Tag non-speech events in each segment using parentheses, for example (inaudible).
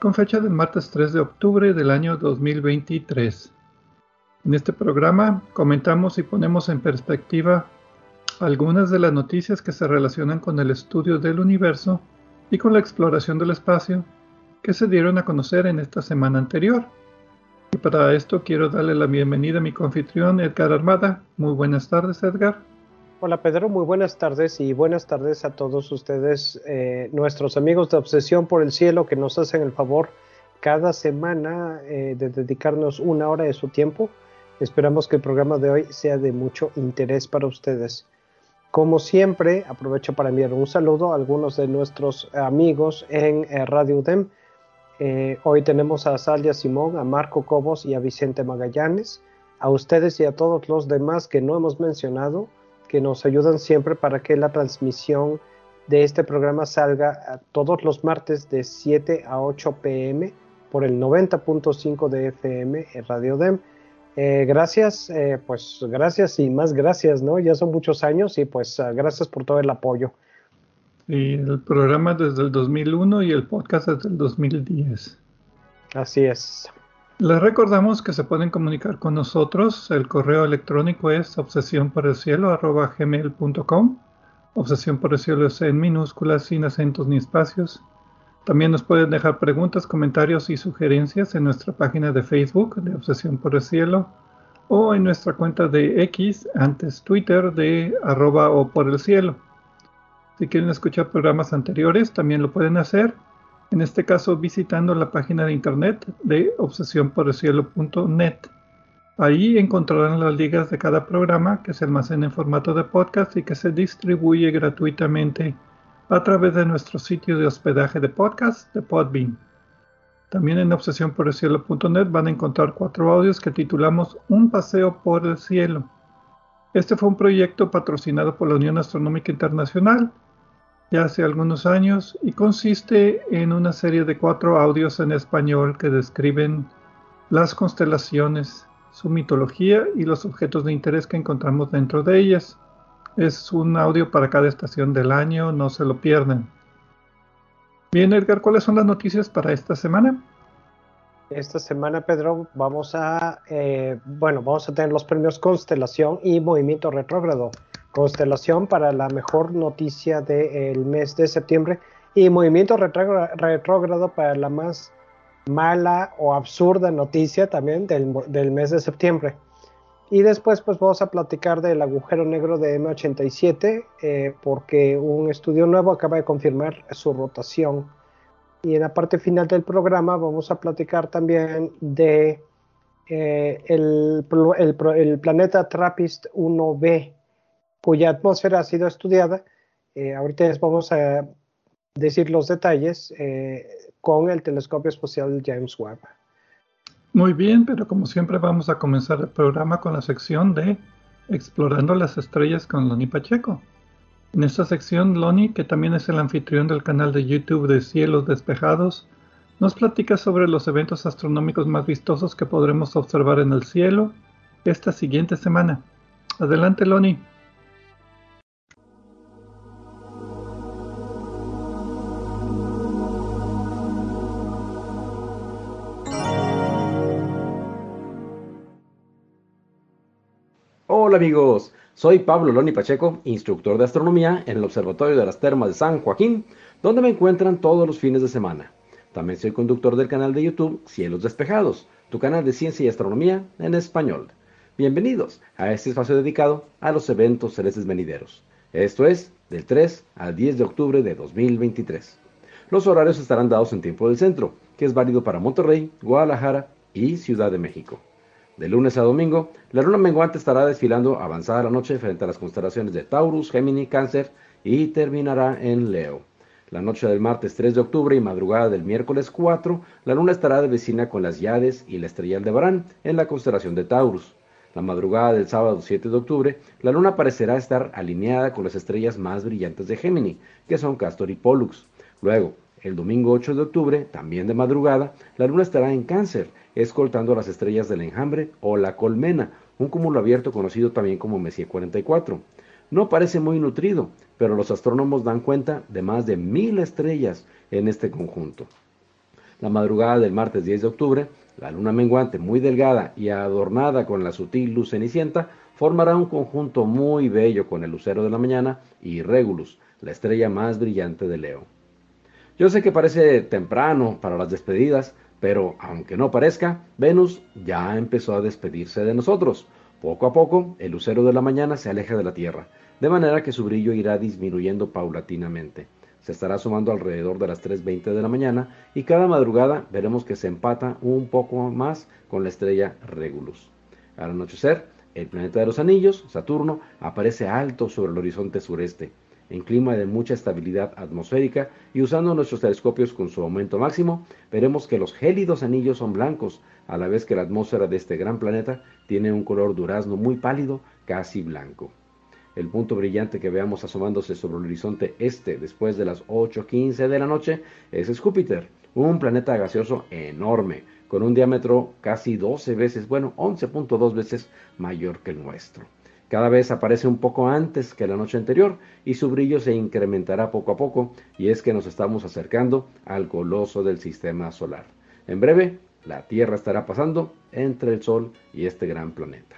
con fecha del martes 3 de octubre del año 2023. En este programa comentamos y ponemos en perspectiva algunas de las noticias que se relacionan con el estudio del universo y con la exploración del espacio que se dieron a conocer en esta semana anterior. Y para esto quiero darle la bienvenida a mi confitrión Edgar Armada. Muy buenas tardes, Edgar. Hola Pedro, muy buenas tardes y buenas tardes a todos ustedes, eh, nuestros amigos de Obsesión por el Cielo que nos hacen el favor cada semana eh, de dedicarnos una hora de su tiempo. Esperamos que el programa de hoy sea de mucho interés para ustedes. Como siempre, aprovecho para enviar un saludo a algunos de nuestros amigos en eh, Radio UDEM. hoy tenemos a Salia Simón, a Marco Cobos y a Vicente Magallanes. A ustedes y a todos los demás que no hemos mencionado, que nos ayudan siempre para que la transmisión de este programa salga todos los martes de 7 a 8 pm por el 90.5 de FM en Radio DEM. Eh, gracias, eh, pues gracias y más gracias, ¿no? Ya son muchos años y pues ah, gracias por todo el apoyo. Y el programa desde el 2001 y el podcast desde el 2010. Así es. Les recordamos que se pueden comunicar con nosotros. El correo electrónico es obsesión por el cielo gmail.com. Obsesión por el cielo es en minúsculas, sin acentos ni espacios. También nos pueden dejar preguntas, comentarios y sugerencias en nuestra página de Facebook de Obsesión por el Cielo o en nuestra cuenta de X, antes Twitter, de arroba o por el cielo. Si quieren escuchar programas anteriores, también lo pueden hacer en este caso visitando la página de internet de obsesionporelcielo.net. Ahí encontrarán las ligas de cada programa que se almacena en formato de podcast y que se distribuye gratuitamente a través de nuestro sitio de hospedaje de podcast de Podbean. También en obsesionporelcielo.net van a encontrar cuatro audios que titulamos Un paseo por el cielo. Este fue un proyecto patrocinado por la Unión Astronómica Internacional ya hace algunos años y consiste en una serie de cuatro audios en español que describen las constelaciones, su mitología y los objetos de interés que encontramos dentro de ellas. Es un audio para cada estación del año, no se lo pierdan. Bien, Edgar, ¿cuáles son las noticias para esta semana? Esta semana, Pedro, vamos a, eh, bueno, vamos a tener los premios Constelación y Movimiento Retrógrado constelación para la mejor noticia del mes de septiembre y movimiento retrógrado para la más mala o absurda noticia también del, mes de septiembre. Y después pues vamos a platicar del agujero negro de M87 eh, porque un estudio nuevo acaba de confirmar su rotación. Y en la parte final del programa vamos a platicar también de eh, el, el, planeta Trappist 1b, cuya atmósfera ha sido estudiada. Eh, ahorita les vamos a decir los detalles eh, con el telescopio espacial James Webb. Muy bien, pero como siempre vamos a comenzar el programa con la sección de Explorando las Estrellas con Loni Pacheco. En esta sección, Loni, que también es el anfitrión del canal de YouTube de Cielos Despejados, nos platica sobre los eventos astronómicos más vistosos que podremos observar en el cielo esta siguiente semana. Adelante, Loni. Hola amigos, soy Pablo Loni Pacheco, instructor de astronomía en el Observatorio de las Termas de San Joaquín, donde me encuentran todos los fines de semana. También soy conductor del canal de YouTube Cielos Despejados, tu canal de ciencia y astronomía en español. Bienvenidos a este espacio dedicado a los eventos celestes venideros. Esto es del 3 al 10 de octubre de 2023. Los horarios estarán dados en tiempo del centro, que es válido para Monterrey, Guadalajara y Ciudad de México. De lunes a domingo, la luna menguante estará desfilando avanzada la noche frente a las constelaciones de Taurus, Gémini, Cáncer y terminará en Leo. La noche del martes 3 de octubre y madrugada del miércoles 4, la luna estará de vecina con las Yades y la estrella Aldebarán en la constelación de Taurus. La madrugada del sábado 7 de octubre, la luna parecerá estar alineada con las estrellas más brillantes de Gémini, que son Castor y Pollux. Luego, el domingo 8 de octubre, también de madrugada, la luna estará en Cáncer, escoltando las estrellas del enjambre o la colmena, un cúmulo abierto conocido también como Messier 44. No parece muy nutrido, pero los astrónomos dan cuenta de más de mil estrellas en este conjunto. La madrugada del martes 10 de octubre, la luna menguante muy delgada y adornada con la sutil luz cenicienta formará un conjunto muy bello con el lucero de la mañana y Regulus, la estrella más brillante de Leo. Yo sé que parece temprano para las despedidas, pero aunque no parezca, Venus ya empezó a despedirse de nosotros. Poco a poco, el lucero de la mañana se aleja de la Tierra, de manera que su brillo irá disminuyendo paulatinamente. Se estará sumando alrededor de las 3.20 de la mañana y cada madrugada veremos que se empata un poco más con la estrella Regulus. Al anochecer, el planeta de los anillos, Saturno, aparece alto sobre el horizonte sureste en clima de mucha estabilidad atmosférica y usando nuestros telescopios con su aumento máximo, veremos que los gélidos anillos son blancos, a la vez que la atmósfera de este gran planeta tiene un color durazno muy pálido, casi blanco. El punto brillante que veamos asomándose sobre el horizonte este después de las 8.15 de la noche es Júpiter, un planeta gaseoso enorme, con un diámetro casi 12 veces, bueno, 11.2 veces mayor que el nuestro. Cada vez aparece un poco antes que la noche anterior y su brillo se incrementará poco a poco y es que nos estamos acercando al coloso del sistema solar. En breve, la Tierra estará pasando entre el Sol y este gran planeta.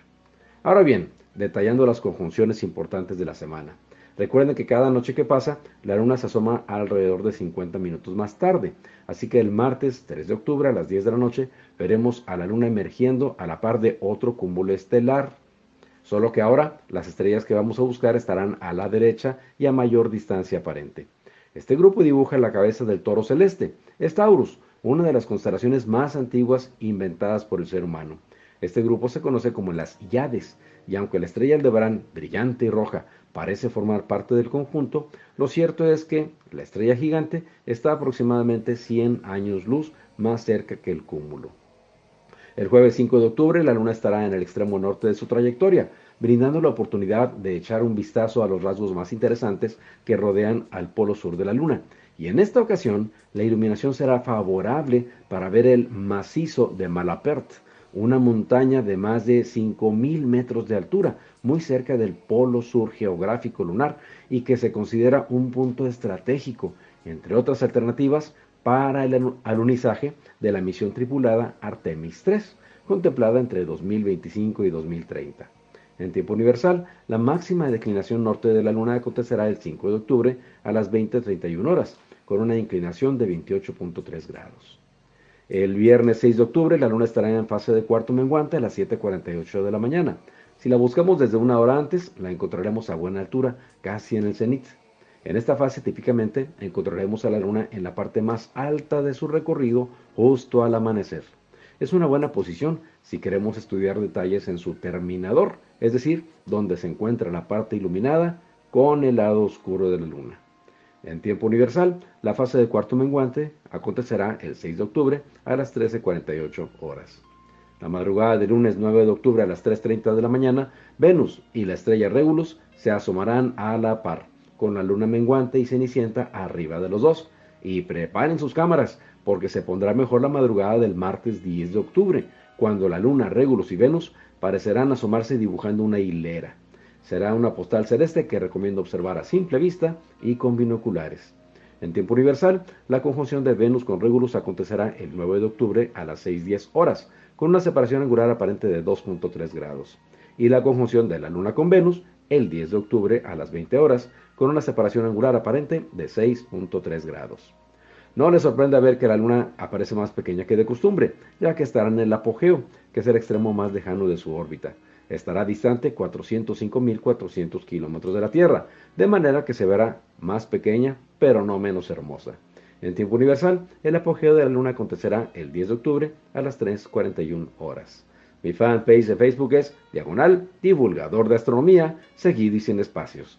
Ahora bien, detallando las conjunciones importantes de la semana. Recuerden que cada noche que pasa, la luna se asoma alrededor de 50 minutos más tarde. Así que el martes 3 de octubre a las 10 de la noche veremos a la luna emergiendo a la par de otro cúmulo estelar solo que ahora las estrellas que vamos a buscar estarán a la derecha y a mayor distancia aparente. Este grupo dibuja la cabeza del toro celeste, es Taurus, una de las constelaciones más antiguas inventadas por el ser humano. Este grupo se conoce como las Yades, y aunque la estrella Aldebarán, brillante y roja, parece formar parte del conjunto, lo cierto es que la estrella gigante está aproximadamente 100 años luz más cerca que el cúmulo. El jueves 5 de octubre la Luna estará en el extremo norte de su trayectoria, brindando la oportunidad de echar un vistazo a los rasgos más interesantes que rodean al polo sur de la Luna. Y en esta ocasión, la iluminación será favorable para ver el macizo de Malapert, una montaña de más de 5.000 metros de altura, muy cerca del polo sur geográfico lunar y que se considera un punto estratégico, entre otras alternativas, para el alunizaje de la misión tripulada Artemis 3, contemplada entre 2025 y 2030. En tiempo universal, la máxima declinación norte de la Luna acontecerá el 5 de octubre a las 20.31 horas, con una inclinación de 28.3 grados. El viernes 6 de octubre, la Luna estará en fase de cuarto menguante a las 7.48 de la mañana. Si la buscamos desde una hora antes, la encontraremos a buena altura, casi en el cenit. En esta fase típicamente encontraremos a la luna en la parte más alta de su recorrido justo al amanecer. Es una buena posición si queremos estudiar detalles en su terminador, es decir, donde se encuentra la parte iluminada con el lado oscuro de la luna. En tiempo universal, la fase de cuarto menguante acontecerá el 6 de octubre a las 13.48 horas. La madrugada del lunes 9 de octubre a las 3.30 de la mañana, Venus y la estrella Regulus se asomarán a la par con la luna menguante y cenicienta arriba de los dos. Y preparen sus cámaras, porque se pondrá mejor la madrugada del martes 10 de octubre, cuando la luna, Regulus y Venus parecerán asomarse dibujando una hilera. Será una postal celeste que recomiendo observar a simple vista y con binoculares. En tiempo universal, la conjunción de Venus con Regulus acontecerá el 9 de octubre a las 6.10 horas, con una separación angular aparente de 2.3 grados. Y la conjunción de la Luna con Venus el 10 de octubre a las 20 horas, con una separación angular aparente de 6.3 grados. No le sorprende ver que la Luna aparece más pequeña que de costumbre, ya que estará en el apogeo, que es el extremo más lejano de su órbita. Estará distante 405.400 kilómetros de la Tierra, de manera que se verá más pequeña, pero no menos hermosa. En tiempo universal, el apogeo de la Luna acontecerá el 10 de octubre a las 3.41 horas. Mi fanpage de Facebook es Diagonal Divulgador de Astronomía, seguido y sin espacios.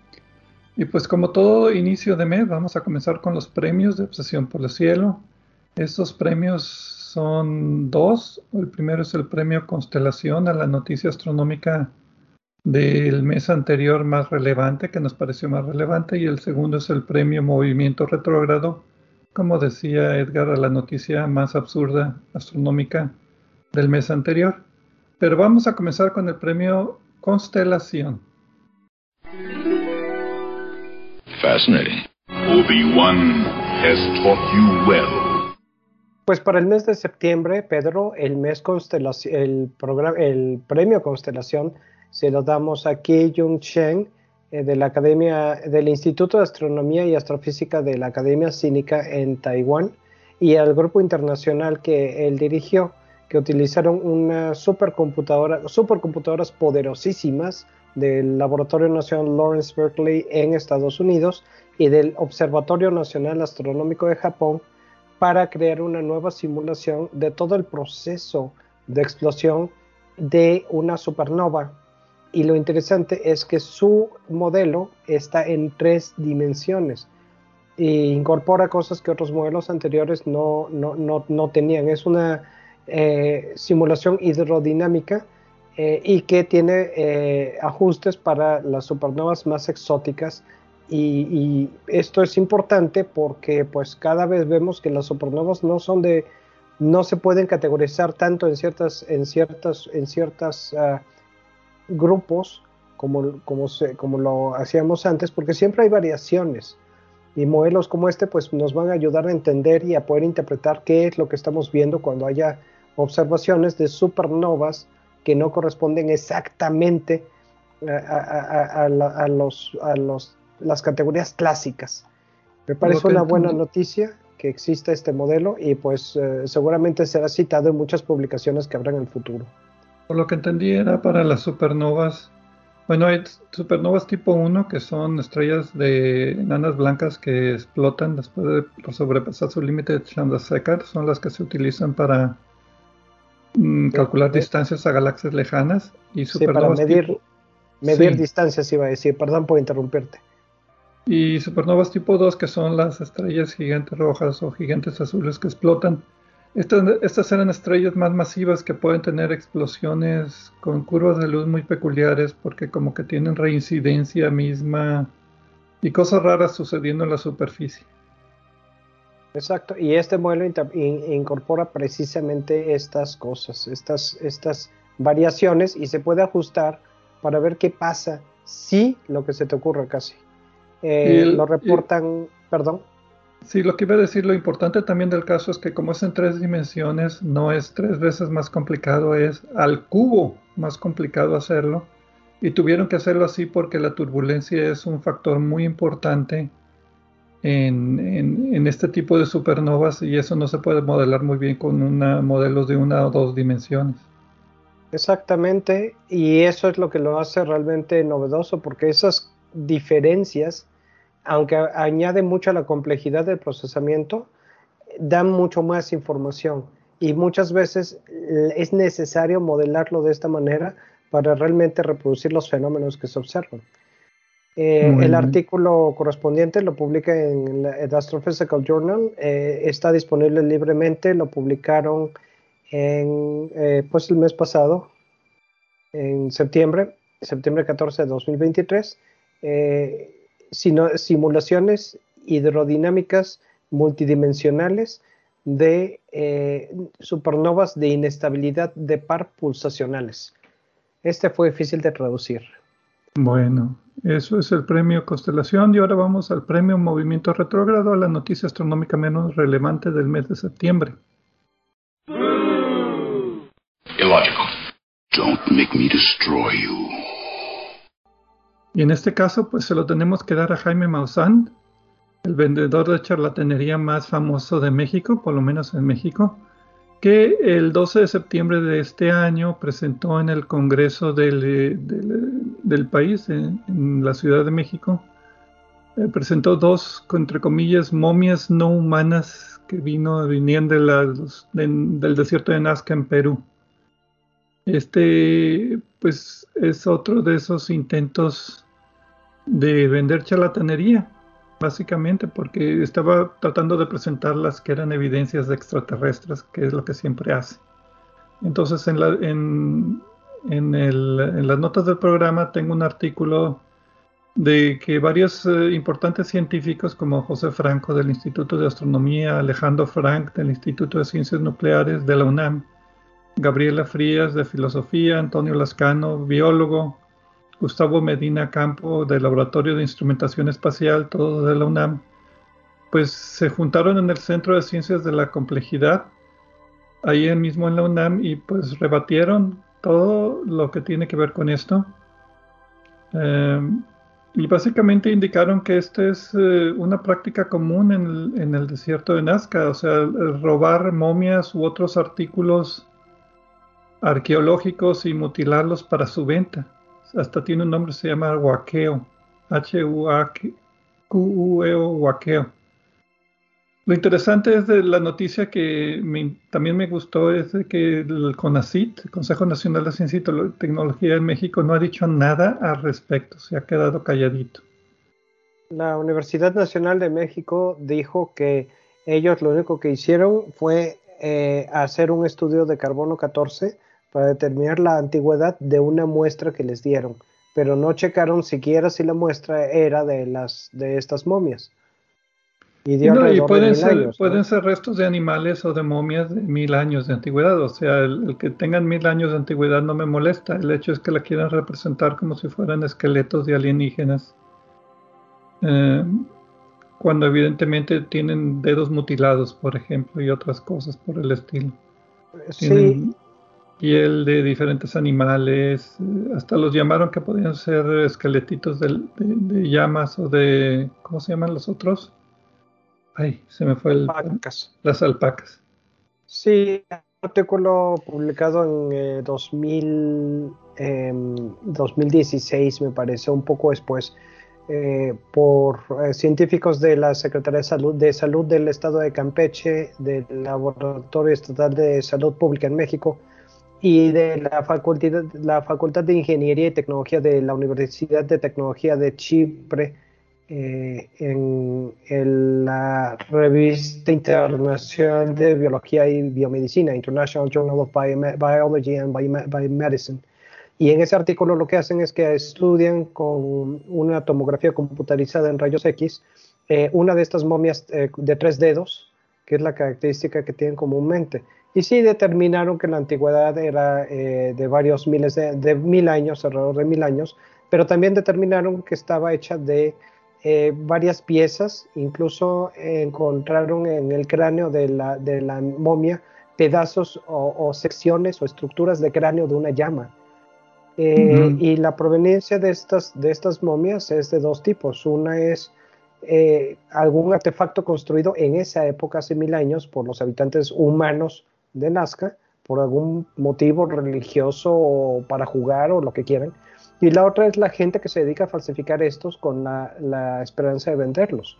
Y pues como todo inicio de mes, vamos a comenzar con los premios de Obsesión por el Cielo. Estos premios son dos. El primero es el premio Constelación a la noticia astronómica del mes anterior más relevante, que nos pareció más relevante, y el segundo es el premio Movimiento Retrógrado, como decía Edgar, a la noticia más absurda astronómica del mes anterior. Pero vamos a comenzar con el premio Constelación. Fascinating. Obi-Wan has taught you well. Pues para el mes de septiembre, Pedro, el mes constelación, el premio Constelación se lo damos a Ki Jung Chen eh, de la Academia del Instituto de Astronomía y Astrofísica de la Academia Cínica en Taiwán y al grupo internacional que él dirigió que utilizaron una supercomputadora, supercomputadoras poderosísimas del Laboratorio Nacional Lawrence Berkeley en Estados Unidos y del Observatorio Nacional Astronómico de Japón para crear una nueva simulación de todo el proceso de explosión de una supernova. Y lo interesante es que su modelo está en tres dimensiones e incorpora cosas que otros modelos anteriores no, no, no, no tenían. Es una eh, simulación hidrodinámica eh, y que tiene eh, ajustes para las supernovas más exóticas. Y, esto es importante porque pues cada vez vemos que las supernovas no son de no se pueden categorizar tanto en ciertas en ciertas en ciertas ah, grupos como, como, como lo hacíamos antes porque siempre hay variaciones. Y modelos como este pues nos van a ayudar a entender y a poder interpretar qué es lo que estamos viendo cuando haya observaciones de supernovas que no corresponden exactamente a, los, a los, las categorías clásicas. Me parece una buena noticia que exista este modelo y pues eh, seguramente será citado en muchas publicaciones que habrá en el futuro. Por lo que entendí era para las supernovas bueno, hay supernovas tipo 1 que son estrellas de enanas blancas que explotan después de sobrepasar su límite de Chandrasekhar. Son las que se utilizan para mm, calcular distancias a galaxias lejanas. Y supernovas sí, para medir, medir distancias, iba a decir. Perdón por interrumpirte. Y supernovas tipo 2 que son las estrellas gigantes rojas o gigantes azules que explotan estas, eran estrellas más masivas que pueden tener explosiones con curvas de luz muy peculiares porque como que tienen reincidencia misma y cosas raras sucediendo en la superficie. Exacto, y este modelo incorpora precisamente estas cosas, estas, estas variaciones y se puede ajustar para ver qué pasa si lo que se te ocurre casi. Eh, lo reportan, perdón. Sí, lo que iba a decir, lo importante también del caso es que como es en tres dimensiones, no es tres veces más complicado, es al cubo más complicado hacerlo. Y tuvieron que hacerlo así porque la turbulencia es un factor muy importante en, este tipo de supernovas y eso no se puede modelar muy bien con una, modelos de una o dos dimensiones. Exactamente, y eso es lo que lo hace realmente novedoso porque esas diferencias aunque añade mucho a la complejidad del procesamiento, dan mucho más información y muchas veces es necesario modelarlo de esta manera para realmente reproducir los fenómenos que se observan. Eh, el artículo correspondiente lo publica en el Astrophysical Journal, eh, está disponible libremente, lo publicaron en, eh, pues el mes pasado, en septiembre, septiembre 14 de 2023 sino simulaciones hidrodinámicas multidimensionales de supernovas de inestabilidad de par pulsacionales. Este fue difícil de traducir. Bueno, eso es el premio Constelación y ahora vamos al premio Movimiento Retrógrado, a la noticia astronómica menos relevante del mes de septiembre. Illogical. Don't make me destroy you. Y en este caso, pues se lo tenemos que dar a Jaime Maussan, el vendedor de charlatanería más famoso de México, por lo menos en México, que el 12 de septiembre de este año presentó en el Congreso del, del, país, en, la Ciudad de México, eh, presentó dos, entre comillas, momias no humanas que vino, del desierto de Nazca en Perú. Este, pues, es otro de esos intentos de vender charlatanería básicamente porque estaba tratando de presentar las que eran evidencias de extraterrestres, que es lo que siempre hace. Entonces, en, en, las notas del programa tengo un artículo de que varios eh, importantes científicos como José Franco del Instituto de Astronomía, Alejandro Frank del Instituto de Ciencias Nucleares de la UNAM, Gabriela Frías de Filosofía, Antonio Lascano, biólogo, Gustavo Medina Campo del Laboratorio de Instrumentación Espacial, todo de la UNAM, pues se juntaron en el Centro de Ciencias de la Complejidad, ahí mismo en la UNAM, y pues rebatieron todo lo que tiene que ver con esto. Em, y básicamente indicaron que esta es eh, una práctica común en el, en el, desierto de Nazca, o sea, robar momias u otros artículos arqueológicos y mutilarlos para su venta hasta tiene un nombre, se llama Huaqueo, H-U-A-Q-U-E-O, Huaqueo. Lo interesante es de la noticia que también me gustó es que el CONACIT, Consejo Nacional de Ciencia y Tecnología en México, no ha dicho nada al respecto, se ha quedado calladito. La Universidad Nacional de México dijo que ellos lo único que hicieron fue eh, hacer un estudio de carbono 14 para determinar la antigüedad de una muestra que les dieron, pero no checaron siquiera si la muestra era de las de estas momias. Y, pueden, ser, pueden ser restos de animales o de momias de mil años de antigüedad. O sea, el, que tengan mil años de antigüedad no me molesta. El hecho es que la quieran representar como si fueran esqueletos de alienígenas. Eh, cuando evidentemente tienen dedos mutilados, por ejemplo, y otras cosas por el estilo. Sí, piel de diferentes animales, eh, hasta los llamaron que podían ser esqueletitos de, llamas o de, ¿cómo se llaman los otros? Ay, se me fue el... Alpacas. Las alpacas. Sí, un artículo publicado en 2000, eh, 2016, em, me parece, un poco después, eh, por científicos de la Secretaría de Salud, de Salud del Estado de Campeche, del Laboratorio Estatal de Salud Pública en México, y de la facultad, la facultad de Ingeniería y Tecnología de la Universidad de Tecnología de Chipre eh, en, la revista internacional de Biología y Biomedicina, International Journal of Biology and Biomedicine. Y en ese artículo lo que hacen es que estudian con una tomografía computarizada en rayos X eh, una de estas momias eh, de tres dedos, que es la característica que tienen comúnmente y sí determinaron que la antigüedad era eh, de varios miles de, mil años, alrededor de mil años, pero también determinaron que estaba hecha de eh, varias piezas, incluso encontraron en el cráneo de la, de la momia pedazos o, secciones o estructuras de cráneo de una llama. Eh, y la proveniencia de estas, de estas momias es de dos tipos. Una es algún artefacto construido en esa época, hace mil años, por los habitantes humanos de Nazca por algún motivo religioso o para jugar o lo que quieran. Y la otra es la gente que se dedica a falsificar estos con la, esperanza de venderlos.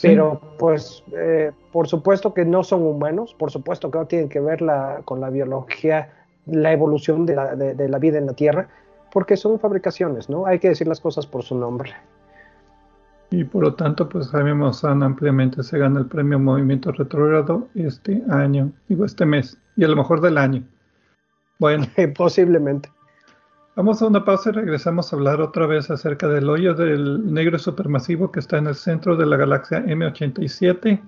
Pero pues eh, por supuesto que no son humanos, por supuesto que no tienen que ver con la biología, la evolución de la, de la vida en la Tierra, porque son fabricaciones, ¿no? Hay que decir las cosas por su nombre. Y por lo tanto, pues Jaime Maussan ampliamente se gana el premio Movimiento Retrógrado este año, digo este mes, y a lo mejor del año. Bueno. (laughs) Posiblemente. Vamos a una pausa y regresamos a hablar otra vez acerca del hoyo del negro supermasivo que está en el centro de la galaxia M87,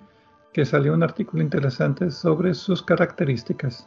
que salió un artículo interesante sobre sus características.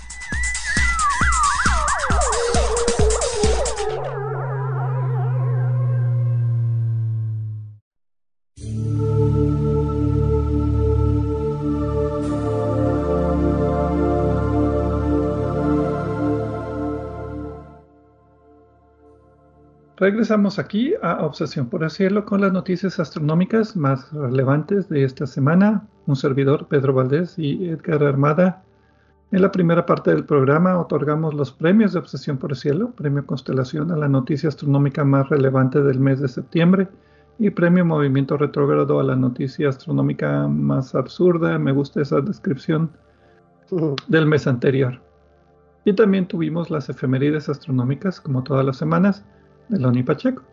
Regresamos aquí a Obsesión por el Cielo con las noticias astronómicas más relevantes de esta semana. Un servidor, Pedro Valdés y Edgar Armada. En la primera parte del programa otorgamos los premios de Obsesión por el Cielo, Premio Constelación a la noticia astronómica más relevante del mes de septiembre y Premio Movimiento Retrógrado a la noticia astronómica más absurda. Me gusta esa descripción (laughs) del mes anterior. Y también tuvimos las efemérides astronómicas, como todas las semanas de Loni Pacheco.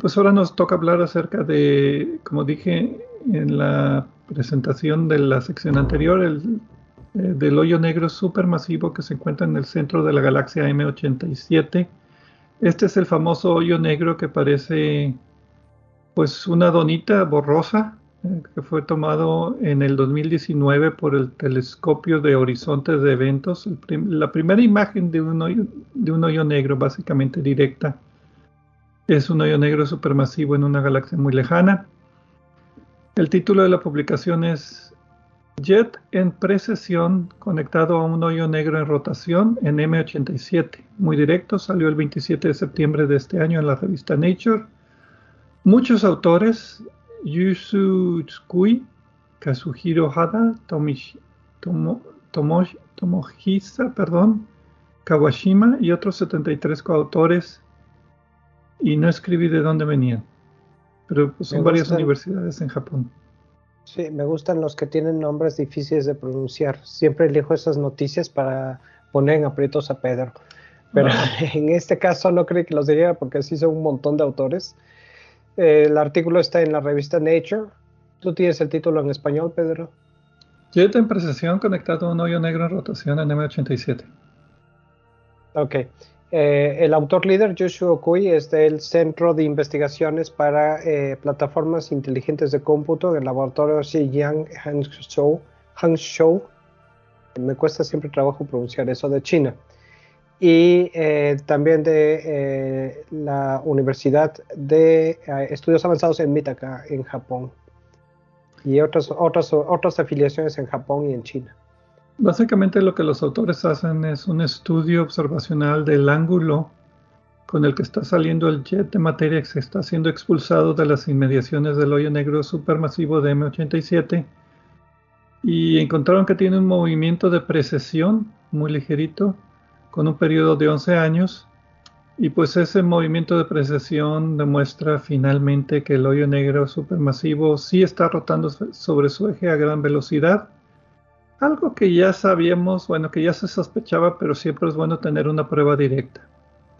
Pues ahora nos toca hablar acerca de, como dije en la presentación de la sección anterior, el, eh, del hoyo negro supermasivo que se encuentra en el centro de la galaxia M87. Este es el famoso hoyo negro que parece pues una donita borrosa eh, que fue tomado en el 2019 por el telescopio de horizontes de eventos, la primera imagen de un, de un hoyo negro básicamente directa es un hoyo negro supermasivo en una galaxia muy lejana. El título de la publicación es Jet en precesión conectado a un hoyo negro en rotación en M87. Muy directo, salió el 27 de septiembre de este año en la revista Nature. Muchos autores, Yusu Tsukui, Kazuhiro Hada, Tomish, Tomo, Tomohisa, perdón, Kawashima y otros 73 coautores y no escribí de dónde venían, pero pues, son varias universidades en Japón. Sí, me gustan los que tienen nombres difíciles de pronunciar. Siempre elijo esas noticias para poner en aprietos a Pedro. Pero (laughs) en este caso no creo que los diría porque así son un montón de autores. el artículo está en la revista Nature. ¿Tú tienes el título en español, Pedro? Jet en precesión conectado a un hoyo negro en rotación en M87. Ok. Eh, el autor líder, Joshua Okui, es del Centro de Investigaciones para eh, Plataformas Inteligentes de Cómputo del laboratorio Xiyang Hangzhou, Hangzhou. Me cuesta siempre trabajo pronunciar eso, de China. Y eh, también de la Universidad de Estudios Avanzados en Mitaka, en Japón. Y otras, otras, otras afiliaciones en Japón y en China. Básicamente lo que los autores hacen es un estudio observacional del ángulo con el que está saliendo el jet de materia que se está siendo expulsado de las inmediaciones del hoyo negro supermasivo de M87 y encontraron que tiene un movimiento de precesión muy ligerito con un periodo de 11 años. Y pues ese movimiento de precesión demuestra finalmente que el hoyo negro supermasivo sí está rotando sobre su eje a gran velocidad algo que ya sabíamos, bueno, que ya se sospechaba, pero siempre es bueno tener una prueba directa.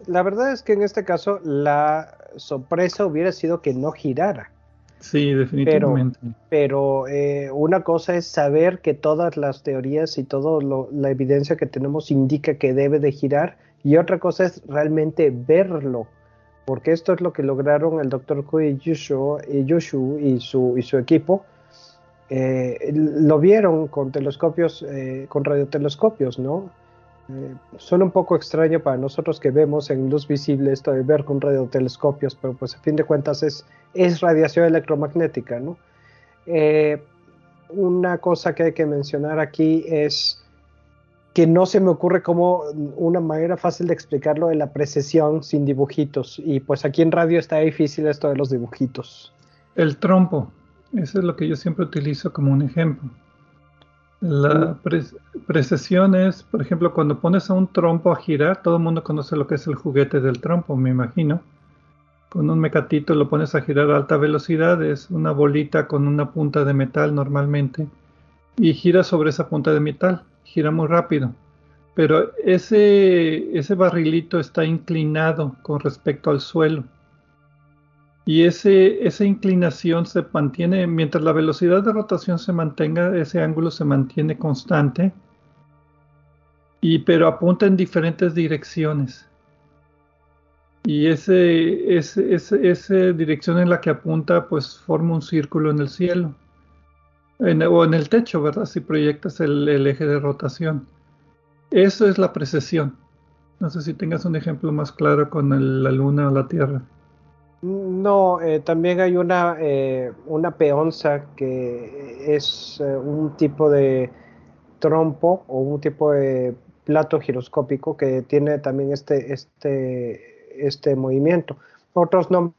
la verdad es que en este caso la sorpresa hubiera sido que no girara. Sí, definitivamente. Pero, eh, una cosa es saber que todas las teorías y toda la evidencia que tenemos indica que debe de girar y otra cosa es realmente verlo, porque esto es lo que lograron el doctor Kui Yushu, y, su, y su equipo. Eh, lo vieron con telescopios, eh, con radiotelescopios, ¿no? Eh, suena un poco extraño para nosotros que vemos en luz visible esto de ver con radiotelescopios, pero pues a fin de cuentas es, es radiación electromagnética, ¿no? Una cosa que hay que mencionar aquí es que no se me ocurre como una manera fácil de explicarlo de la precesión sin dibujitos. Y pues aquí en radio está difícil esto de los dibujitos. El trompo, eso es lo que yo siempre utilizo como un ejemplo. La precesión es, por ejemplo, cuando pones a un trompo a girar, todo el mundo conoce lo que es el juguete del trompo, me imagino. Con un mecatito lo pones a girar a alta velocidad, es una bolita con una punta de metal normalmente, y gira sobre esa punta de metal, gira muy rápido. Pero ese, ese barrilito está inclinado con respecto al suelo y ese, esa inclinación se mantiene, mientras la velocidad de rotación se mantenga, ese ángulo se mantiene constante, y, pero apunta en diferentes direcciones. Y ese, ese, esa dirección en la que apunta, pues forma un círculo en el cielo, o en el techo, ¿verdad? Si proyectas el, el eje de rotación. Eso es la precesión. No sé si tengas un ejemplo más claro con la luna o la Tierra. No, eh, también hay una, eh, una peonza que es eh, un tipo de trompo o un tipo de plato giroscópico que tiene también este, este, este movimiento. Otros nombres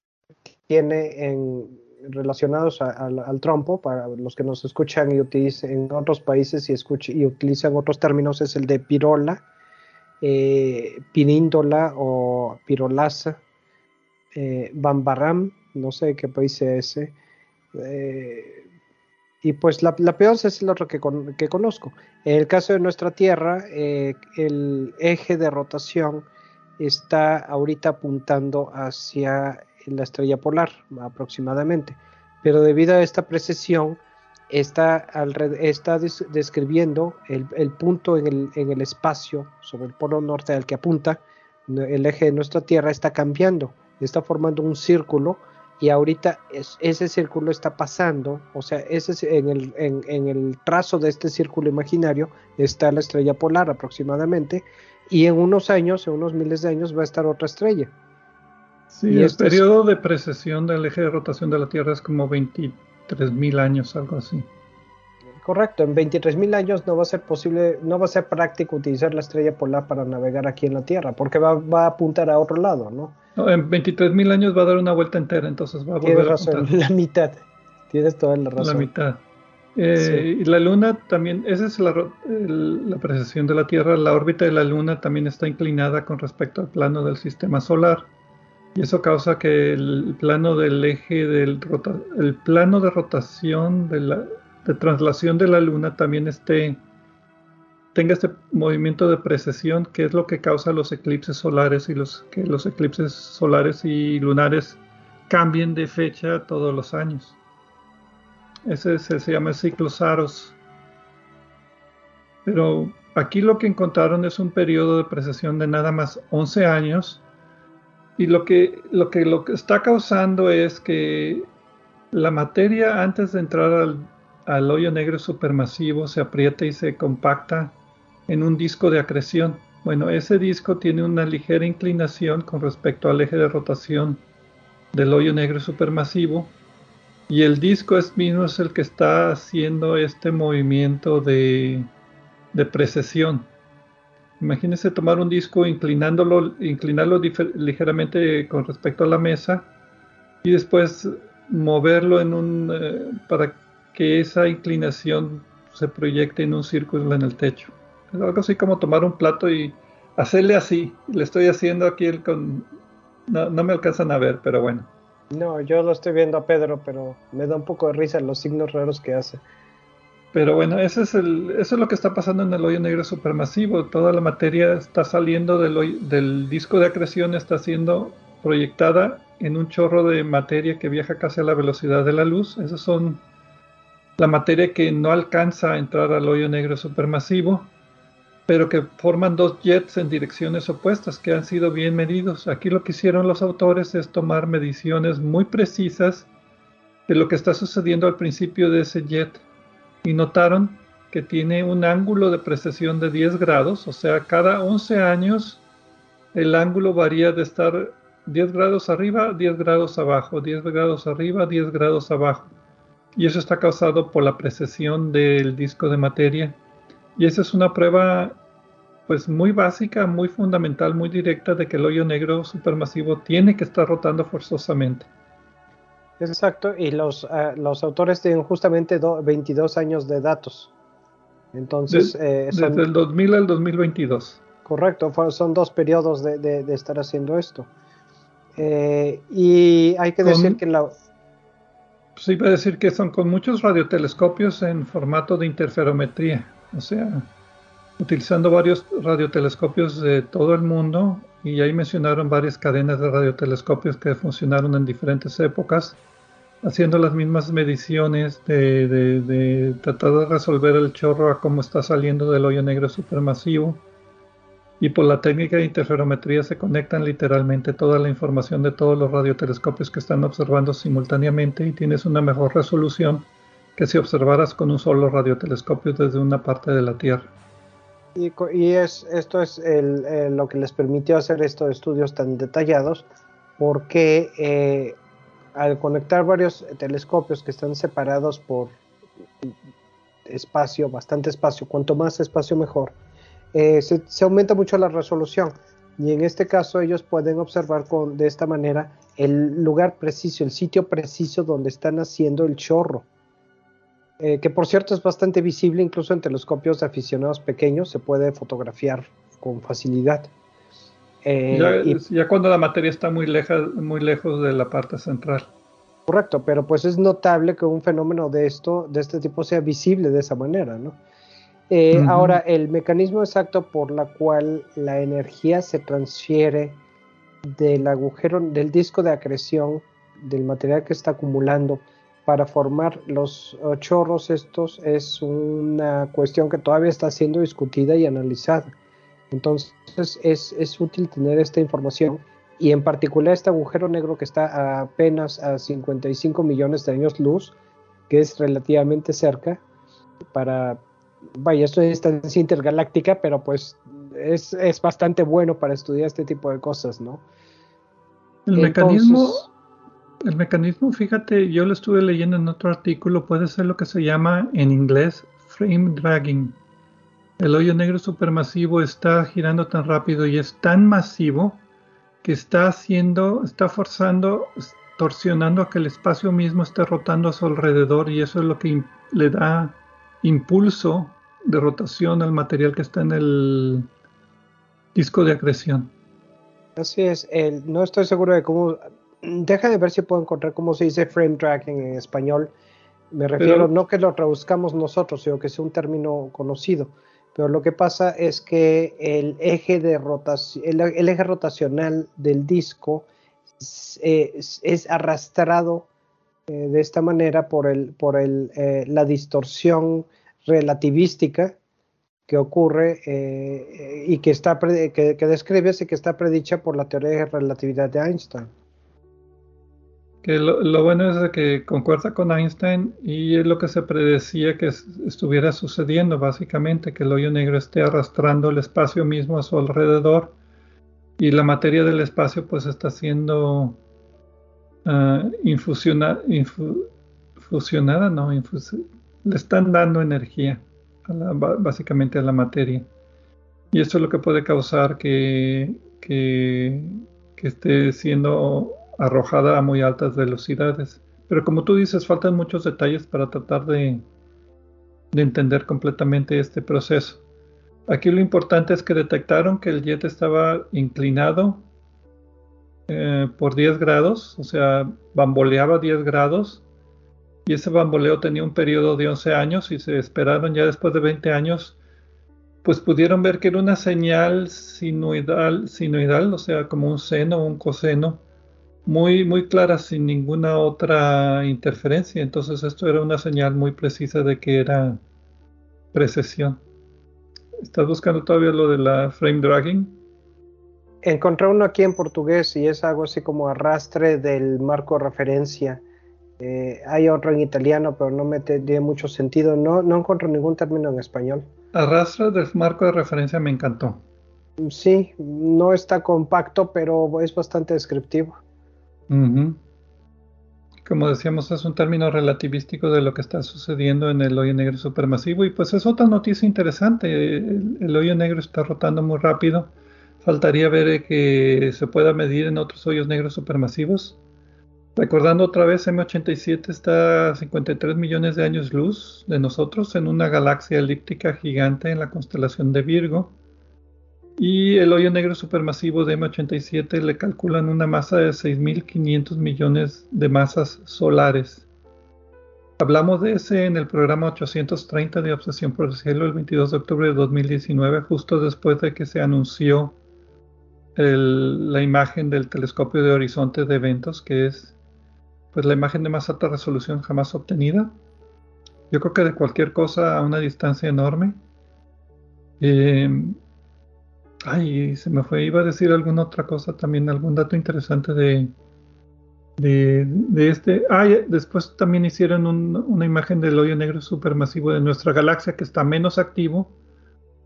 tiene en, relacionados al trompo, para los que nos escuchan y utilizan en otros países y, y utilizan otros términos, es el de pirola, piníndola o pirolaza eh, Bambaram, no sé qué país es ese. Eh, y pues la, la peor es el otro que, conozco. En el caso de nuestra Tierra, eh, el eje de rotación está ahorita apuntando hacia la estrella polar aproximadamente. Pero debido a esta precesión, está, describiendo el, el punto en el, en el, espacio sobre el polo norte al que apunta. El eje de nuestra Tierra está cambiando está formando un círculo y ahorita ese círculo está pasando, o sea, ese, en, el, en, el trazo de este círculo imaginario está la estrella polar aproximadamente, y en unos años, en unos miles de años, va a estar otra estrella. Sí, el este periodo de precesión del eje de rotación de la Tierra es como 23 mil años, algo así. Correcto, en 23.000 años no va a ser posible, no va a ser práctico utilizar la estrella polar para navegar aquí en la Tierra, porque va, a apuntar a otro lado, ¿no? no en 23.000 años va a dar una vuelta entera, entonces va a volver Tienes razón, la mitad. Tienes toda la razón. La mitad. Eh, y la Luna también, esa es la, la precesión de la Tierra, la órbita de la Luna también está inclinada con respecto al plano del sistema solar. Y eso causa que el plano del eje del el plano de rotación de la, de traslación de la luna también esté, tenga este movimiento de precesión que es lo que causa los eclipses solares y los que los eclipses solares y lunares cambien de fecha todos los años. Ese se, se llama ciclo Saros. Pero aquí lo que encontraron es un periodo de precesión de nada más 11 años y lo que, lo que, lo que está causando es que la materia antes de entrar al, al hoyo negro supermasivo se aprieta y se compacta en un disco de acreción. Bueno, ese disco tiene una ligera inclinación con respecto al eje de rotación del hoyo negro supermasivo y el disco es mismo es el que está haciendo este movimiento de, precesión. Imagínense tomar un disco inclinándolo, inclinarlo ligeramente con respecto a la mesa y después moverlo en un, eh, para que esa inclinación se proyecte en un círculo en el techo. Es algo así como tomar un plato y hacerle así. Le estoy haciendo aquí el con... No, me alcanzan a ver, pero bueno. No, yo lo estoy viendo a Pedro, pero me da un poco de risa los signos raros que hace. Pero bueno, ese es el, eso es lo que está pasando en el hoyo negro supermasivo. Toda la materia está saliendo del, del disco de acreción, está siendo proyectada en un chorro de materia que viaja casi a la velocidad de la luz. Esos son la materia que no alcanza a entrar al hoyo negro supermasivo, pero que forman dos jets en direcciones opuestas que han sido bien medidos. Aquí lo que hicieron los autores es tomar mediciones muy precisas de lo que está sucediendo al principio de ese jet y notaron que tiene un ángulo de precesión de 10 grados, o sea, cada 11 años el ángulo varía de estar 10 grados arriba, 10 grados abajo, 10 grados arriba, 10 grados abajo. Y eso está causado por la precesión del disco de materia. Y esa es una prueba pues muy básica, muy fundamental, muy directa de que el hoyo negro supermasivo tiene que estar rotando forzosamente. Exacto, y los, uh, los autores tienen justamente 22 años de datos. Entonces, de, eh, son, desde el 2000 al 2022. Correcto, son dos periodos de, de, de estar haciendo esto. Eh, y hay que decir con, que la... Sí, iba a decir que son con muchos radiotelescopios en formato de interferometría, o sea, utilizando varios radiotelescopios de todo el mundo, y ahí mencionaron varias cadenas de radiotelescopios que funcionaron en diferentes épocas, haciendo las mismas mediciones de, de, de tratar de resolver el chorro a cómo está saliendo del hoyo negro supermasivo y por la técnica de interferometría se conectan literalmente toda la información de todos los radiotelescopios que están observando simultáneamente y tienes una mejor resolución que si observaras con un solo radiotelescopio desde una parte de la Tierra. Y, es, esto es el, lo que les permitió hacer estos estudios tan detallados, porque eh, al conectar varios telescopios que están separados por espacio, bastante espacio, cuanto más espacio mejor, eh, se, se, aumenta mucho la resolución y en este caso ellos pueden observar con, de esta manera el lugar preciso, el sitio preciso donde están haciendo el chorro. Eh, que por cierto es bastante visible incluso en telescopios de aficionados pequeños, se puede fotografiar con facilidad. Eh, ya, y, ya, cuando la materia está muy, leja, muy lejos de la parte central. Correcto, pero pues es notable que un fenómeno de esto, de este tipo, sea visible de esa manera, ¿no? Eh, uh -huh. Ahora, el mecanismo exacto por la cual la energía se transfiere del agujero, del disco de acreción, del material que está acumulando para formar los chorros estos es una cuestión que todavía está siendo discutida y analizada. Entonces es, es útil tener esta información y en particular este agujero negro que está apenas a 55 millones de años luz, que es relativamente cerca, para vaya, esto es distancia intergaláctica, pero pues es, es, bastante bueno para estudiar este tipo de cosas, ¿no? El Entonces, mecanismo, el mecanismo, fíjate, yo lo estuve leyendo en otro artículo, puede ser lo que se llama en inglés frame dragging. El hoyo negro supermasivo está girando tan rápido y es tan masivo que está haciendo, está forzando, torsionando a que el espacio mismo esté rotando a su alrededor y eso es lo que le da impulso de rotación al material que está en el disco de acreción. Así es, el, no estoy seguro de cómo, deja de ver si puedo encontrar cómo se dice frame tracking en español. Me refiero, Pero, no que lo traduzcamos nosotros, sino que sea un término conocido. Pero lo que pasa es que el eje, de rotación, el, el eje rotacional del disco es, es, es arrastrado eh, de esta manera por, el, por el, eh, la distorsión relativística que ocurre eh, y que, está que, que describe y que está predicha por la teoría de relatividad de Einstein. Que lo, lo, bueno es que concuerda con Einstein y es lo que se predecía que estuviera sucediendo básicamente, que el hoyo negro esté arrastrando el espacio mismo a su alrededor y la materia del espacio pues está siendo uh, infusiona, infu, fusionada, no, infus, le están dando energía a la, básicamente a la materia. Y eso es lo que puede causar que, que, que, esté siendo arrojada a muy altas velocidades. Pero como tú dices, faltan muchos detalles para tratar de, de entender completamente este proceso. Aquí lo importante es que detectaron que el jet estaba inclinado eh, por 10 grados, o sea, bamboleaba 10 grados Y ese bamboleo tenía un periodo de 11 años y se esperaron ya después de 20 años, pues pudieron ver que era una señal sinuidal, sinuidal o sea, como un seno o un coseno, muy, muy clara, sin ninguna otra interferencia. Entonces esto era una señal muy precisa de que era precesión. ¿Estás buscando todavía lo de la frame dragging? Encontré uno aquí en portugués y es algo así como arrastre del marco de referencia. Eh, hay otro en italiano, pero no me tiene mucho sentido. No, no encuentro ningún término en español. Arrastre del marco de referencia me encantó. Sí, no está compacto, pero es bastante descriptivo. Como decíamos, es un término relativístico de lo que está sucediendo en el hoyo negro supermasivo. Y pues es otra noticia interesante. el hoyo negro está rotando muy rápido Faltaría ver que se pueda medir en otros hoyos negros supermasivos. Recordando otra vez, M87 está a 53 millones de años luz de nosotros en una galaxia elíptica gigante en la constelación de Virgo. Y el hoyo negro supermasivo de M87 le calculan una masa de 6.500 millones de masas solares. Hablamos de ese en el programa 830 de Obsesión por el Cielo el 22 de octubre de 2019, justo después de que se anunció la imagen del telescopio de horizonte de eventos, que es pues la imagen de más alta resolución jamás obtenida. Yo creo que de cualquier cosa a una distancia enorme. Em, ay, se me fue, iba a decir alguna otra cosa también, algún dato interesante de, de, este. Ah, después también hicieron una imagen del hoyo negro supermasivo de nuestra galaxia que está menos activo.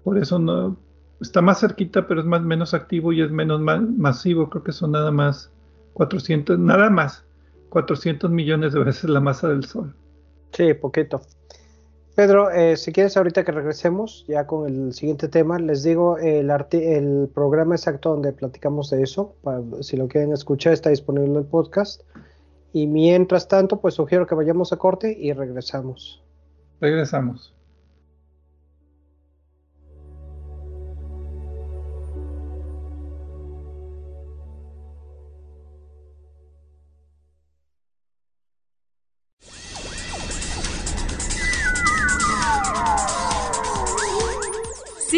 Por eso no, está más cerquita, pero es más menos activo y es menos masivo. Creo que son nada más 400, nada más 400 millones de veces la masa del Sol. Sí, poquito. Pedro, eh, si quieres ahorita que regresemos ya con el siguiente tema, les digo el, el programa exacto donde platicamos de eso, para, si lo quieren escuchar está disponible en el podcast. Y mientras tanto, pues sugiero que vayamos a corte y regresamos. Regresamos.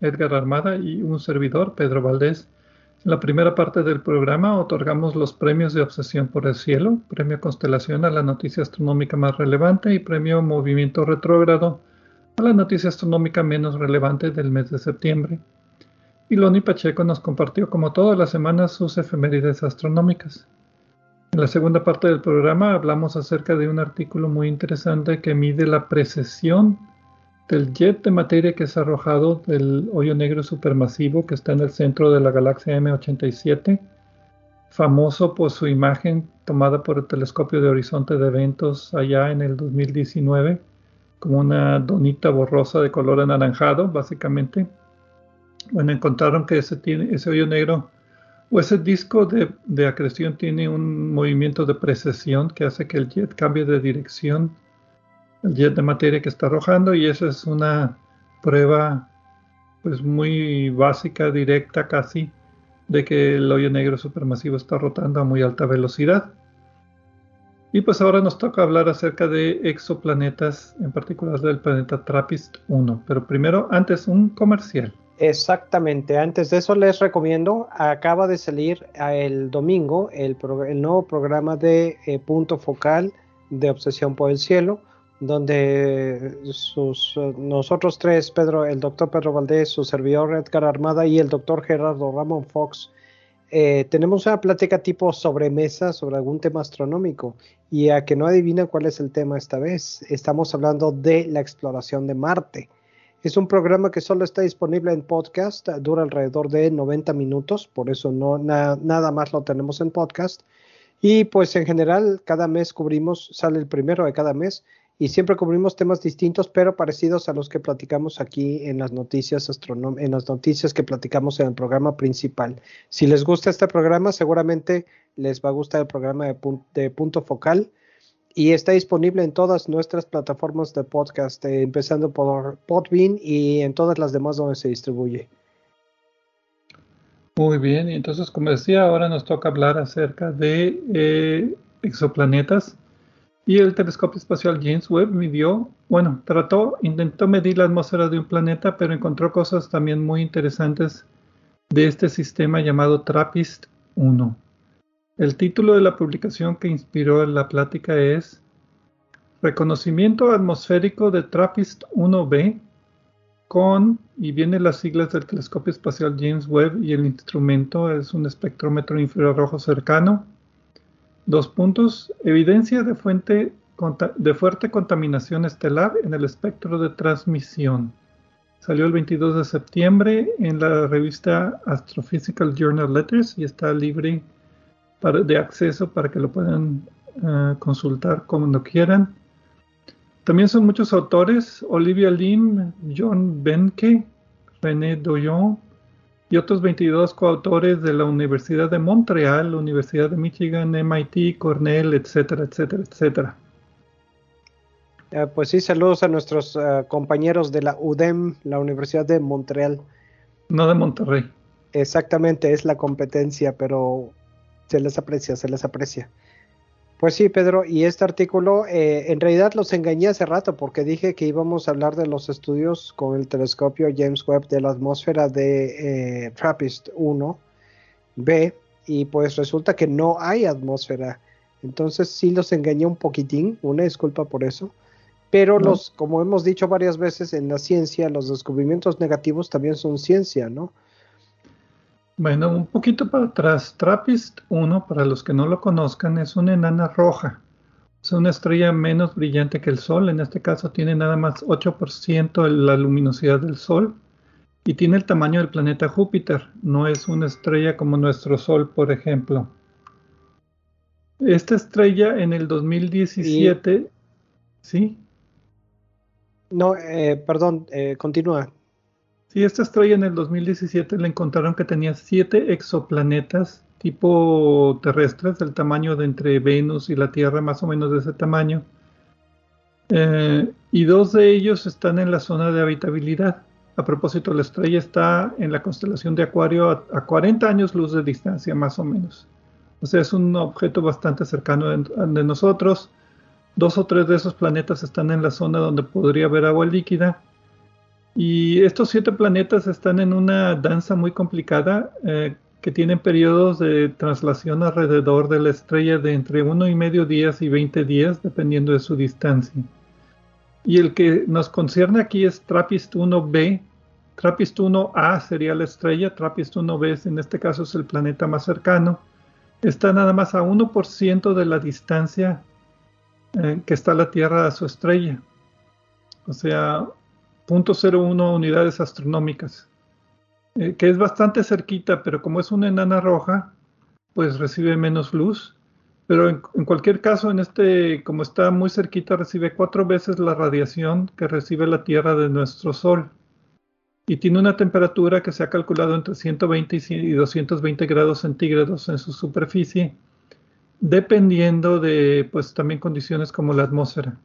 Edgar Armada y un servidor, Pedro Valdés. En la primera parte del programa otorgamos los premios de Obsesión por el Cielo, Premio Constelación a la noticia astronómica más relevante y Premio Movimiento Retrógrado a la noticia astronómica menos relevante del mes de septiembre. Y Loni Pacheco nos compartió como todas las semanas sus efemérides astronómicas. En la segunda parte del programa hablamos acerca de un artículo muy interesante que mide la precesión del jet de materia que es arrojado del hoyo negro supermasivo que está en el centro de la galaxia M87, famoso por su imagen tomada por el telescopio de horizonte de eventos allá en el 2019, como una donita borrosa de color anaranjado, básicamente. Bueno, encontraron que ese, hoyo negro o ese disco de, acreción tiene un movimiento de precesión que hace que el jet cambie de dirección, de materia que está arrojando, y esa es una prueba pues muy básica, directa casi, de que el hoyo negro supermasivo está rotando a muy alta velocidad. Y pues ahora nos toca hablar acerca de exoplanetas, en particular del planeta TRAPPIST 1. Pero primero, antes un comercial. Exactamente, antes de eso les recomiendo, acaba de salir el domingo el, nuevo programa de eh, Punto Focal de Obsesión por el Cielo, donde sus, nosotros tres, Pedro, el doctor Pedro Valdés, su servidor Edgar Armada y el doctor Gerardo Ramón Fox, eh, tenemos una plática tipo sobremesa sobre algún tema astronómico y a que no adivina cuál es el tema esta vez, estamos hablando de la exploración de Marte. Es un programa que solo está disponible en podcast, dura alrededor de 90 minutos, por eso no nada más lo tenemos en podcast. Y pues en general cada mes cubrimos, sale el primero de cada mes y siempre cubrimos temas distintos pero parecidos a los que platicamos aquí en las noticias en las noticias que platicamos en el programa principal. Si les gusta este programa, seguramente les va a gustar el programa de, punto focal y está disponible en todas nuestras plataformas de podcast, eh, empezando por Podbean y en todas las demás donde se distribuye. Muy bien, y entonces como decía, ahora nos toca hablar acerca de eh, exoplanetas. Y el telescopio espacial James Webb midió, bueno, trató, intentó medir la atmósfera de un planeta, pero encontró cosas también muy interesantes de este sistema llamado TRAPPIST 1. El título de la publicación que inspiró la plática es Reconocimiento atmosférico de TRAPPIST-1b con, y viene las siglas del telescopio espacial James Webb y el instrumento es un espectrómetro infrarrojo cercano. Dos puntos, evidencia de, fuerte contaminación estelar en el espectro de transmisión. Salió el 22 de septiembre en la revista Astrophysical Journal Letters y está libre de acceso para que lo puedan eh, consultar cuando quieran. También son muchos autores, Olivia Lim, John Benke, René Doyon y otros 22 coautores de la Universidad de Montreal, Universidad de Michigan, MIT, Cornell, etcétera, etcétera, etcétera. Eh, pues sí, saludos a nuestros eh, compañeros de la UDEM, la Universidad de Montreal. No de Monterrey. Exactamente, es la competencia, pero se les aprecia, se les aprecia. Pues sí, Pedro, y este artículo eh, en realidad los engañé hace rato porque dije que íbamos a hablar de los estudios con el telescopio James Webb de la atmósfera de eh, TRAPPIST 1b y pues resulta que no hay atmósfera. Entonces sí los engañé un poquitín, una disculpa por eso. Pero los, como hemos dicho varias veces en la ciencia, los descubrimientos negativos también son ciencia, ¿no? Bueno, un poquito para atrás. TRAPPIST 1, para los que no lo conozcan, es una enana roja. Es una estrella menos brillante que el Sol. En este caso tiene nada más 8% de la luminosidad del Sol y tiene el tamaño del planeta Júpiter. No es una estrella como nuestro Sol, por ejemplo. Esta estrella en el 2017, ¿sí? No, eh, perdón, eh, continúa. Sí, esta estrella en el 2017 le encontraron que tenía siete exoplanetas tipo terrestres del tamaño de entre Venus y la Tierra, más o menos de ese tamaño. Eh, y dos de ellos están en la zona de habitabilidad. A propósito, la estrella está en la constelación de Acuario a, 40 años luz de distancia, más o menos. O sea, es un objeto bastante cercano de nosotros. Dos o tres de esos planetas están en la zona donde podría haber agua líquida y estos siete planetas están en una danza muy complicada eh, que tienen periodos de traslación alrededor de la estrella de entre uno y medio días y 20 días, dependiendo de su distancia. Y el que nos concierne aquí es TRAPPIST 1b. TRAPPIST 1a sería la estrella, TRAPPIST 1b en este caso es el planeta más cercano. Está nada más a 1% de la distancia eh, que está la Tierra a su estrella. O sea, 0.01 unidades astronómicas, eh, que es bastante cerquita, pero como es una enana roja, pues recibe menos luz. Pero en, cualquier caso, en este, como está muy cerquita, recibe cuatro veces la radiación que recibe la Tierra de nuestro Sol. y tiene una temperatura que se ha calculado entre 120 y 220 grados centígrados en su superficie, dependiendo de pues también condiciones como la atmósfera.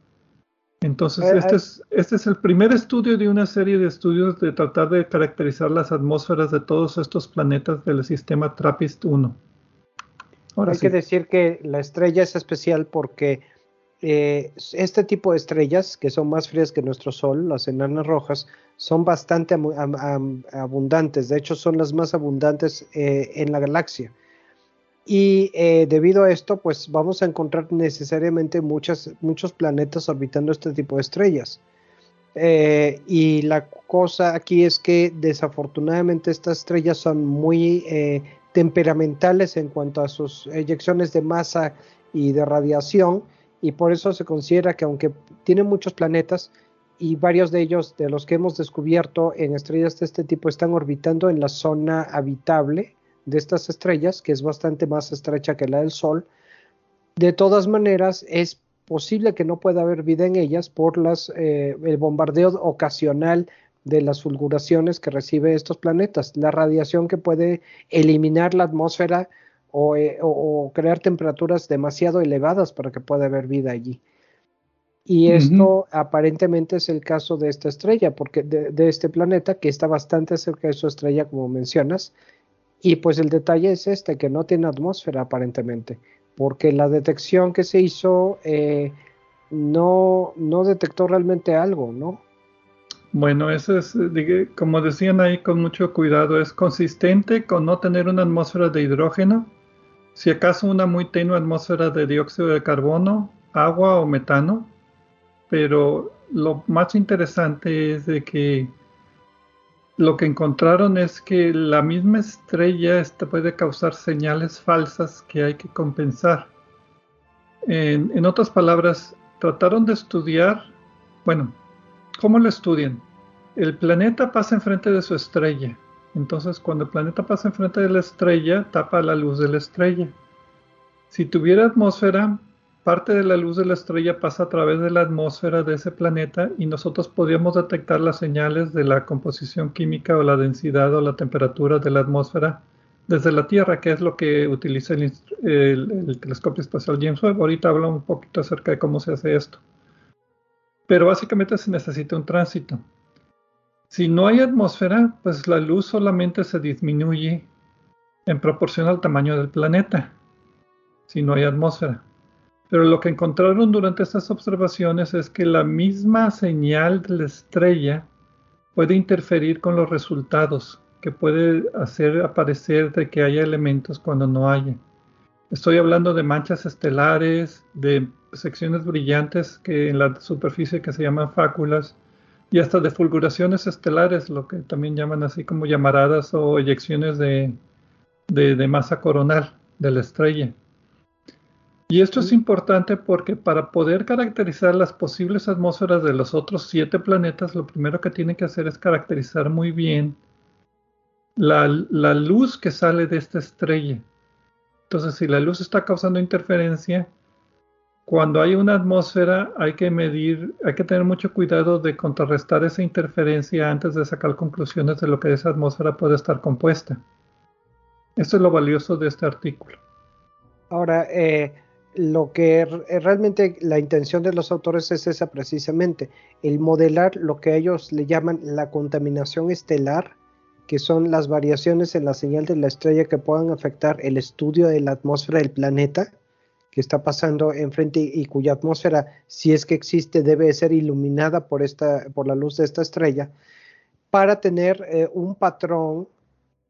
Entonces, este, es, este es el primer estudio de una serie de estudios de tratar de caracterizar las atmósferas de todos estos planetas del sistema TRAPPIST-1. Hay que decir que la estrella es especial porque eh, este tipo de estrellas, que son más frías que nuestro Sol, las enanas rojas, son bastante abundantes. De hecho, son las más abundantes eh, en la galaxia. Y eh, debido a esto, pues vamos a encontrar necesariamente muchos planetas orbitando este tipo de estrellas. y la cosa aquí es que desafortunadamente estas estrellas son muy temperamentales en cuanto a sus eyecciones de masa y de radiación y por eso se considera que aunque tienen muchos planetas y varios de ellos de los que hemos descubierto en estrellas de este tipo están orbitando en la zona habitable de estas estrellas, que es bastante más estrecha que la del Sol, de todas maneras es posible que no pueda haber vida en ellas por las, eh, el bombardeo ocasional de las fulguraciones que recibe estos planetas, la radiación que puede eliminar la atmósfera eh, o, crear temperaturas demasiado elevadas para que pueda haber vida allí. Y esto aparentemente es el caso de esta estrella, porque de, este planeta que está bastante cerca de su estrella, como mencionas. Y pues el detalle es este, que no tiene atmósfera aparentemente, porque la detección que se hizo eh, no, no detectó realmente algo, ¿no? Bueno, eso es, como decían ahí con mucho cuidado, es consistente con no tener una atmósfera de hidrógeno, si acaso una muy tenue atmósfera de dióxido de carbono, agua o metano, pero lo más interesante es de que lo que encontraron es que la misma estrella puede causar señales falsas que hay que compensar. en otras palabras, trataron de estudiar, bueno, ¿Cómo lo estudian? El planeta pasa enfrente de su estrella. Entonces, cuando el planeta pasa enfrente de la estrella, tapa la luz de la estrella. Si tuviera atmósfera, parte de la luz de la estrella pasa a través de la atmósfera de ese planeta y nosotros podríamos detectar las señales de la composición química o la densidad o la temperatura de la atmósfera desde la Tierra, que es lo que utiliza el, el telescopio espacial James Webb. Ahorita hablo un poquito acerca de cómo se hace esto pero básicamente se necesita un tránsito. Si no hay atmósfera, pues la luz solamente se disminuye en proporción al tamaño del planeta, si no hay atmósfera. Pero lo que encontraron durante estas observaciones es que la misma señal de la estrella puede interferir con los resultados, que puede hacer aparecer de que haya elementos cuando no haya. Estoy hablando de manchas estelares, de secciones brillantes que en la superficie que se llaman fáculas y hasta de fulguraciones estelares, lo que también llaman así como llamaradas o eyecciones de, de, masa coronal de la estrella. Y esto es importante porque para poder caracterizar las posibles atmósferas de los otros siete planetas, lo primero que tienen que hacer es caracterizar muy bien la, la luz que sale de esta estrella. Entonces, si la luz está causando interferencia, cuando hay una atmósfera hay que medir, hay que tener mucho cuidado de contrarrestar esa interferencia antes de sacar conclusiones de lo que esa atmósfera puede estar compuesta. Eso es lo valioso de este artículo. Ahora, eh, lo que realmente la intención de los autores es esa precisamente, el modelar lo que ellos le llaman la contaminación estelar, que son las variaciones en la señal de la estrella que puedan afectar el estudio de la atmósfera del planeta que está pasando enfrente y cuya atmósfera, si es que existe, debe ser iluminada por, esta, por la luz de esta estrella, para tener eh, un patrón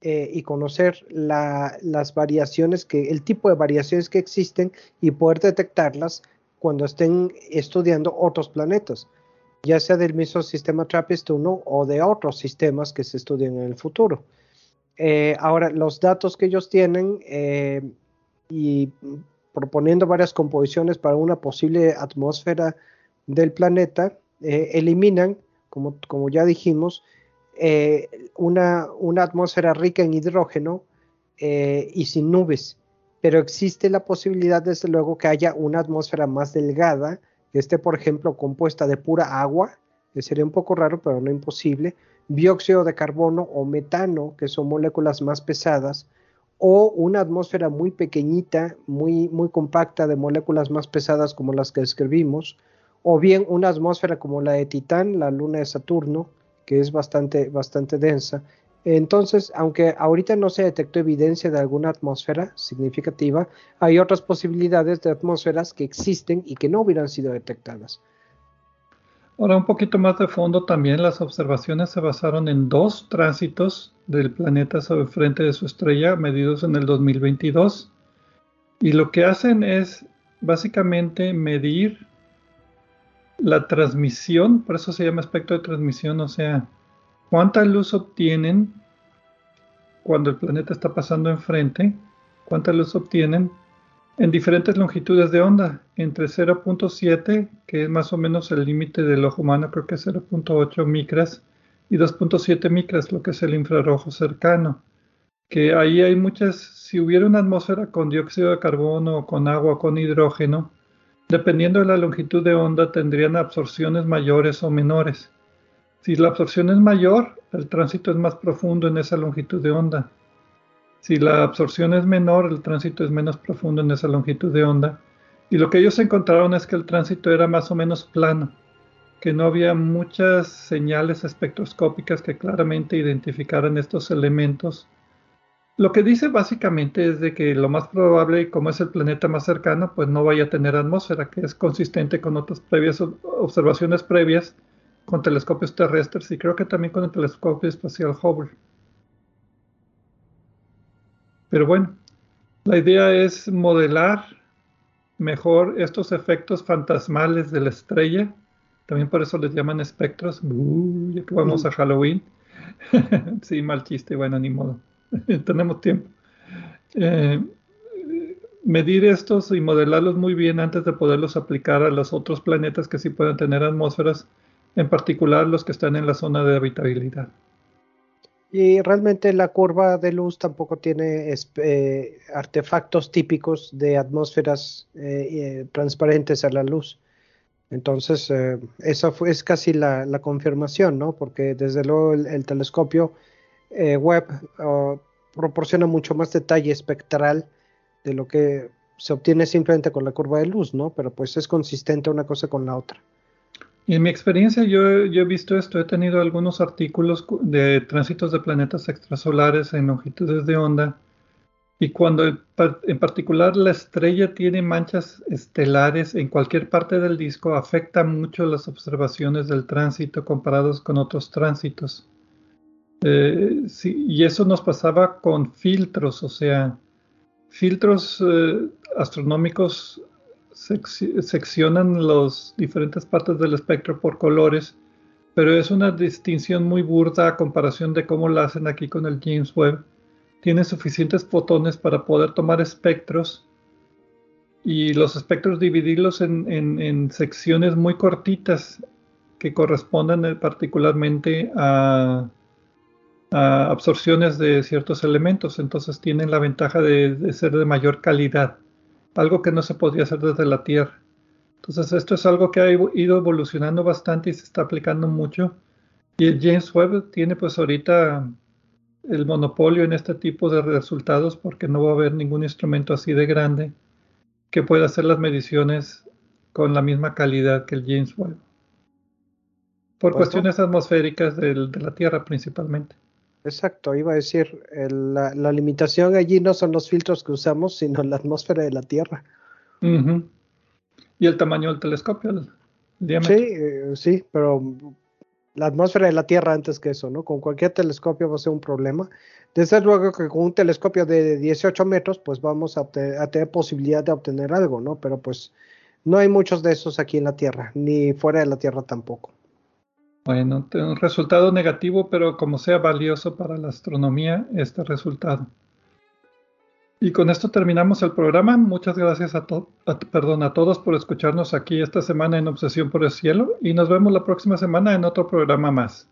eh, y conocer las variaciones, que, el tipo de variaciones que existen y poder detectarlas cuando estén estudiando otros planetas, ya sea del mismo sistema TRAPPIST-1 o de otros sistemas que se estudian en el futuro. Eh, ahora, los datos que ellos tienen y proponiendo varias composiciones para una posible atmósfera del planeta, eh, eliminan, como, como, ya dijimos, eh, una, atmósfera rica en hidrógeno eh, y sin nubes. Pero existe la posibilidad, desde luego, que haya una atmósfera más delgada, que esté, por ejemplo, compuesta de pura agua, sería un poco raro, pero no imposible, dióxido de carbono o metano, que son moléculas más pesadas, o una atmósfera muy pequeñita, muy, muy compacta de moléculas más pesadas como las que describimos, o bien una atmósfera como la de Titán, la luna de Saturno, que es bastante, bastante densa. Entonces, aunque ahorita no se detectó evidencia de alguna atmósfera significativa, hay otras posibilidades de atmósferas que existen y que no hubieran sido detectadas. Ahora, un poquito más de fondo, también las observaciones se basaron en dos tránsitos del planeta sobre frente de su estrella medidos en el 2022. Y lo que hacen es básicamente medir la transmisión, por eso se llama espectro de transmisión, o sea, cuánta luz obtienen cuando el planeta está pasando enfrente, cuánta luz obtienen en diferentes longitudes de onda, entre 0.7, que es más o menos el límite del ojo humano, creo que es 0.8 micras, y 2.7 micras, lo que es el infrarrojo cercano. Que ahí hay muchas, si hubiera una atmósfera con dióxido de carbono, con agua, con hidrógeno, dependiendo de la longitud de onda, tendrían absorciones mayores o menores. Si la absorción es mayor, el tránsito es más profundo en esa longitud de onda. Si la absorción es menor, el tránsito es menos profundo en esa longitud de onda. Y lo que ellos encontraron es que el tránsito era más o menos plano, que no había muchas señales espectroscópicas que claramente identificaran estos elementos. Lo que dice básicamente es de que lo más probable, como es el planeta más cercano, pues no vaya a tener atmósfera, que es consistente con otras previas observaciones previas con telescopios terrestres y creo que también con el telescopio espacial Hubble. Pero bueno, la idea es modelar mejor estos efectos fantasmales de la estrella. También por eso les llaman espectros. ya que vamos a mm. Halloween. (laughs) sí, mal chiste, bueno, ni modo. (laughs) Tenemos tiempo. Eh, medir estos y modelarlos muy bien antes de poderlos aplicar a los otros planetas que sí pueden tener atmósferas, en particular los que están en la zona de habitabilidad. Y realmente la curva de luz tampoco tiene eh, artefactos típicos de atmósferas eh, eh, transparentes a la luz. Entonces, esa fue, es casi la, confirmación, ¿no? Porque desde luego el, telescopio web oh, proporciona mucho más detalle espectral de lo que se obtiene simplemente con la curva de luz, ¿no? Pero pues es consistente una cosa con la otra. En mi experiencia yo, he visto esto, he tenido algunos artículos de tránsitos de planetas extrasolares en longitudes de onda y cuando en particular la estrella tiene manchas estelares en cualquier parte del disco afecta mucho las observaciones del tránsito comparados con otros tránsitos. Eh, y eso nos pasaba con filtros, o sea, filtros eh, astronómicos seccionan las diferentes partes del espectro por colores, pero es una distinción muy burda a comparación de cómo la hacen aquí con el James Webb. Tiene suficientes fotones para poder tomar espectros y los espectros dividirlos en, secciones muy cortitas que corresponden eh, particularmente a, absorciones de ciertos elementos. Entonces tienen la ventaja de ser de mayor calidad algo que no se podía hacer desde la Tierra. Entonces esto es algo que ha ido evolucionando bastante y se está aplicando mucho. Y el James Webb tiene pues ahorita el monopolio en este tipo de resultados porque no va a haber ningún instrumento así de grande que pueda hacer las mediciones con la misma calidad que el James Webb. Por cuestiones atmosféricas de la Tierra principalmente. Exacto, iba a decir, la, limitación allí no son los filtros que usamos, sino la atmósfera de la Tierra. Y el tamaño del telescopio, el diámetro. Sí, eh, sí, pero la atmósfera de la Tierra antes que eso, ¿no? Con cualquier telescopio va a ser un problema. Desde luego que con un telescopio de 18 metros, pues vamos a, a tener posibilidad de obtener algo, ¿no? Pero pues no hay muchos de esos aquí en la Tierra, ni fuera de la Tierra tampoco. Bueno, un resultado negativo, pero como sea valioso para la astronomía este resultado. Y con esto terminamos el programa. Muchas gracias a, perdón, a todos por escucharnos aquí esta semana en Obsesión por el Cielo y nos vemos la próxima semana en otro programa más.